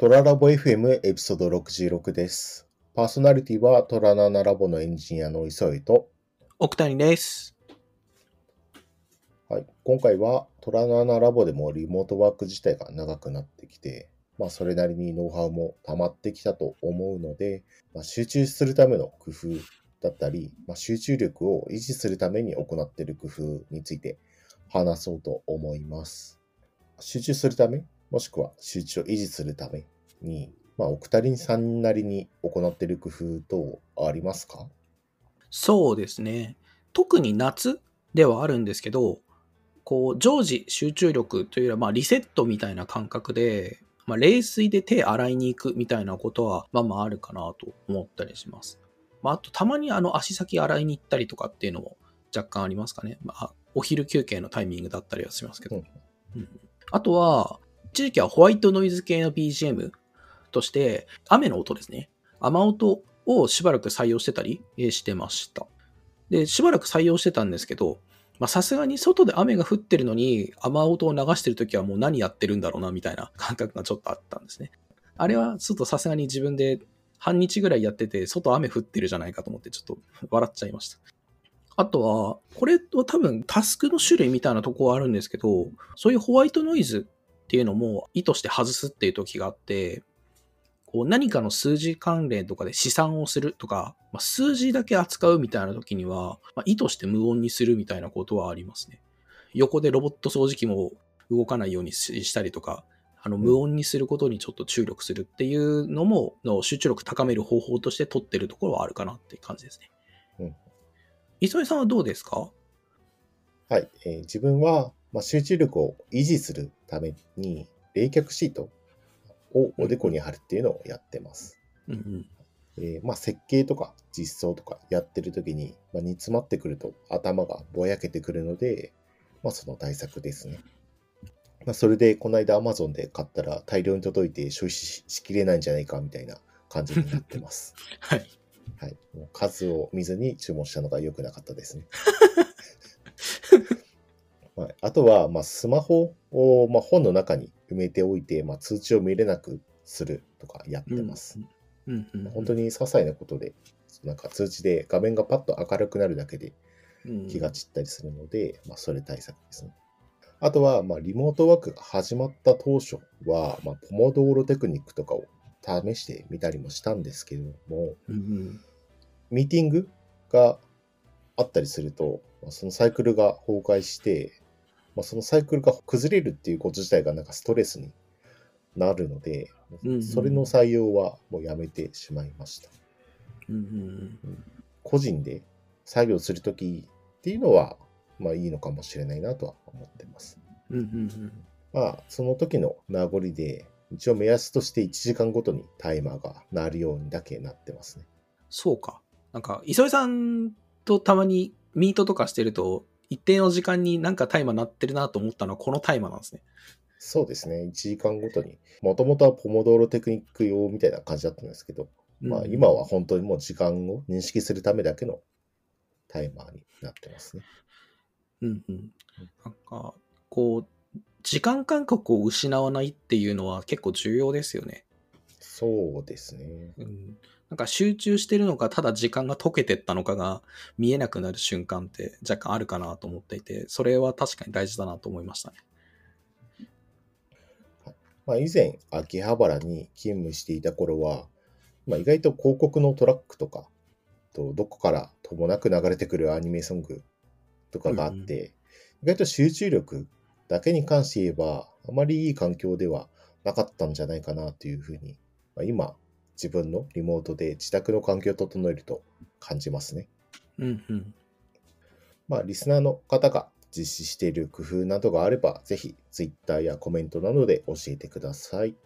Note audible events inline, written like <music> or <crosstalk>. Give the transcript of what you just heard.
トララボ FM エピソード66です。パーソナリティはトラナナラボのエンジニアの磯井と、奥谷です。はい、今回はトラナナラボでもリモートワーク自体が長くなってきて、まあそれなりにノウハウも溜まってきたと思うので、まあ、集中するための工夫だったり、まあ、集中力を維持するために行っている工夫について話そうと思います。集中するため、もしくは集中を維持するために、まあ、お二人さんなりに行っている工夫等ありますか？そうですね。特に夏ではあるんですけど、こう、常時集中力というよりは、まあ、リセットみたいな感覚で、まあ、冷水で手洗いに行くみたいなことは、まあまああるかなと思ったりします。まあ、あと、たまにあの、足先洗いに行ったりとかっていうのも若干ありますかね。まあ、お昼休憩のタイミングだったりはしますけど。うんうんあとは、一時期はホワイトノイズ系の BGM として、雨の音ですね。雨音をしばらく採用してたりしてました。で、しばらく採用してたんですけど、まさすがに外で雨が降ってるのに雨音を流してるときはもう何やってるんだろうなみたいな <laughs> 感覚がちょっとあったんですね。あれはちょっとさすがに自分で半日ぐらいやってて、外雨降ってるじゃないかと思ってちょっと <laughs> 笑っちゃいました。あとは、これは多分タスクの種類みたいなとこはあるんですけど、そういうホワイトノイズっていうのも意図して外すっていう時があって、こう何かの数字関連とかで試算をするとか、まあ、数字だけ扱うみたいな時には、まあ、意図して無音にするみたいなことはありますね。横でロボット掃除機も動かないようにししたりとか、あの無音にすることにちょっと注力するっていうのも、の集中力高める方法として取ってるところはあるかなっていう感じですね。うん磯井さんはどうですか？はい、えー自分は、まあ、集中力を維持するために冷却シートをおでこに貼るっていうのをやってます。うんうん。えーまあ、設計とか実装とかやってる時に、まあ、煮詰まってくると頭がぼやけてくるので、まあ、その対策ですね。まあ、それでこの間 Amazon で買ったら大量に届いて消費ししきれないんじゃないかみたいな感じになってます。<laughs> はい。はい、もう数を見ずに注文したのが良くなかったですね。<laughs> はい、あとは、まあ、スマホを、まあ、本の中に埋めておいて、まあ、通知を見れなくするとかやってます。うんうん。本当に些細なことで、なんか通知で画面がパッと明るくなるだけでに気が散ったりするので、まあ、それ対策ですね。あとは、まあ、リモートワークが始まった当初は、まあ、ポモドーロテクニックとかを試してみたりもしたんですけれども、うんうん。ミーティングがあったりすると、まあそのサイクルが崩壊して、まあ、そのサイクルが崩れるっていうこと自体がなんかストレスになるので、うんうんそれの採用はもうやめてしまいました。うんうん個人で作業するときっていうのは、まあいいのかもしれないなとは思ってます。うん。うんうんうん。まあ、その時の名残で、一応目安として1時間ごとにタイマーが鳴るようにだけなってますね。そうか。なんか、磯井さんとたまにミートとかしてると、一定の時間になんかタイマー鳴ってるなと思ったのはこのタイマーなんですね。そうですね。1時間ごとに。もともとはポモドーロテクニック用みたいな感じだったんですけど、まあうん今は本当にもう時間を認識するためだけのタイマーになってますね。うんうん。なんか、こう、時間感覚を失わないっていうのは結構重要ですよね。そうですね。うん。なんか集中してるのか、ただ時間が溶けてったのかが見えなくなる瞬間って若干あるかなと思っていて、それは確かに大事だなと思いましたね。まあ以前、秋葉原に勤務していた頃は、まあ意外と広告のトラックとか、とどこからともなく流れてくるアニメソングとかがあって、意外と集中力だけに関して言えば、あまりいい環境ではなかったんじゃないかなというふうに、まあ、今、自分のリモートで自宅の環境を整えると感じますね。うんうん。まあ、リスナーの方が実施している工夫などがあれば、ぜひ Twitter やコメントなどで教えてください。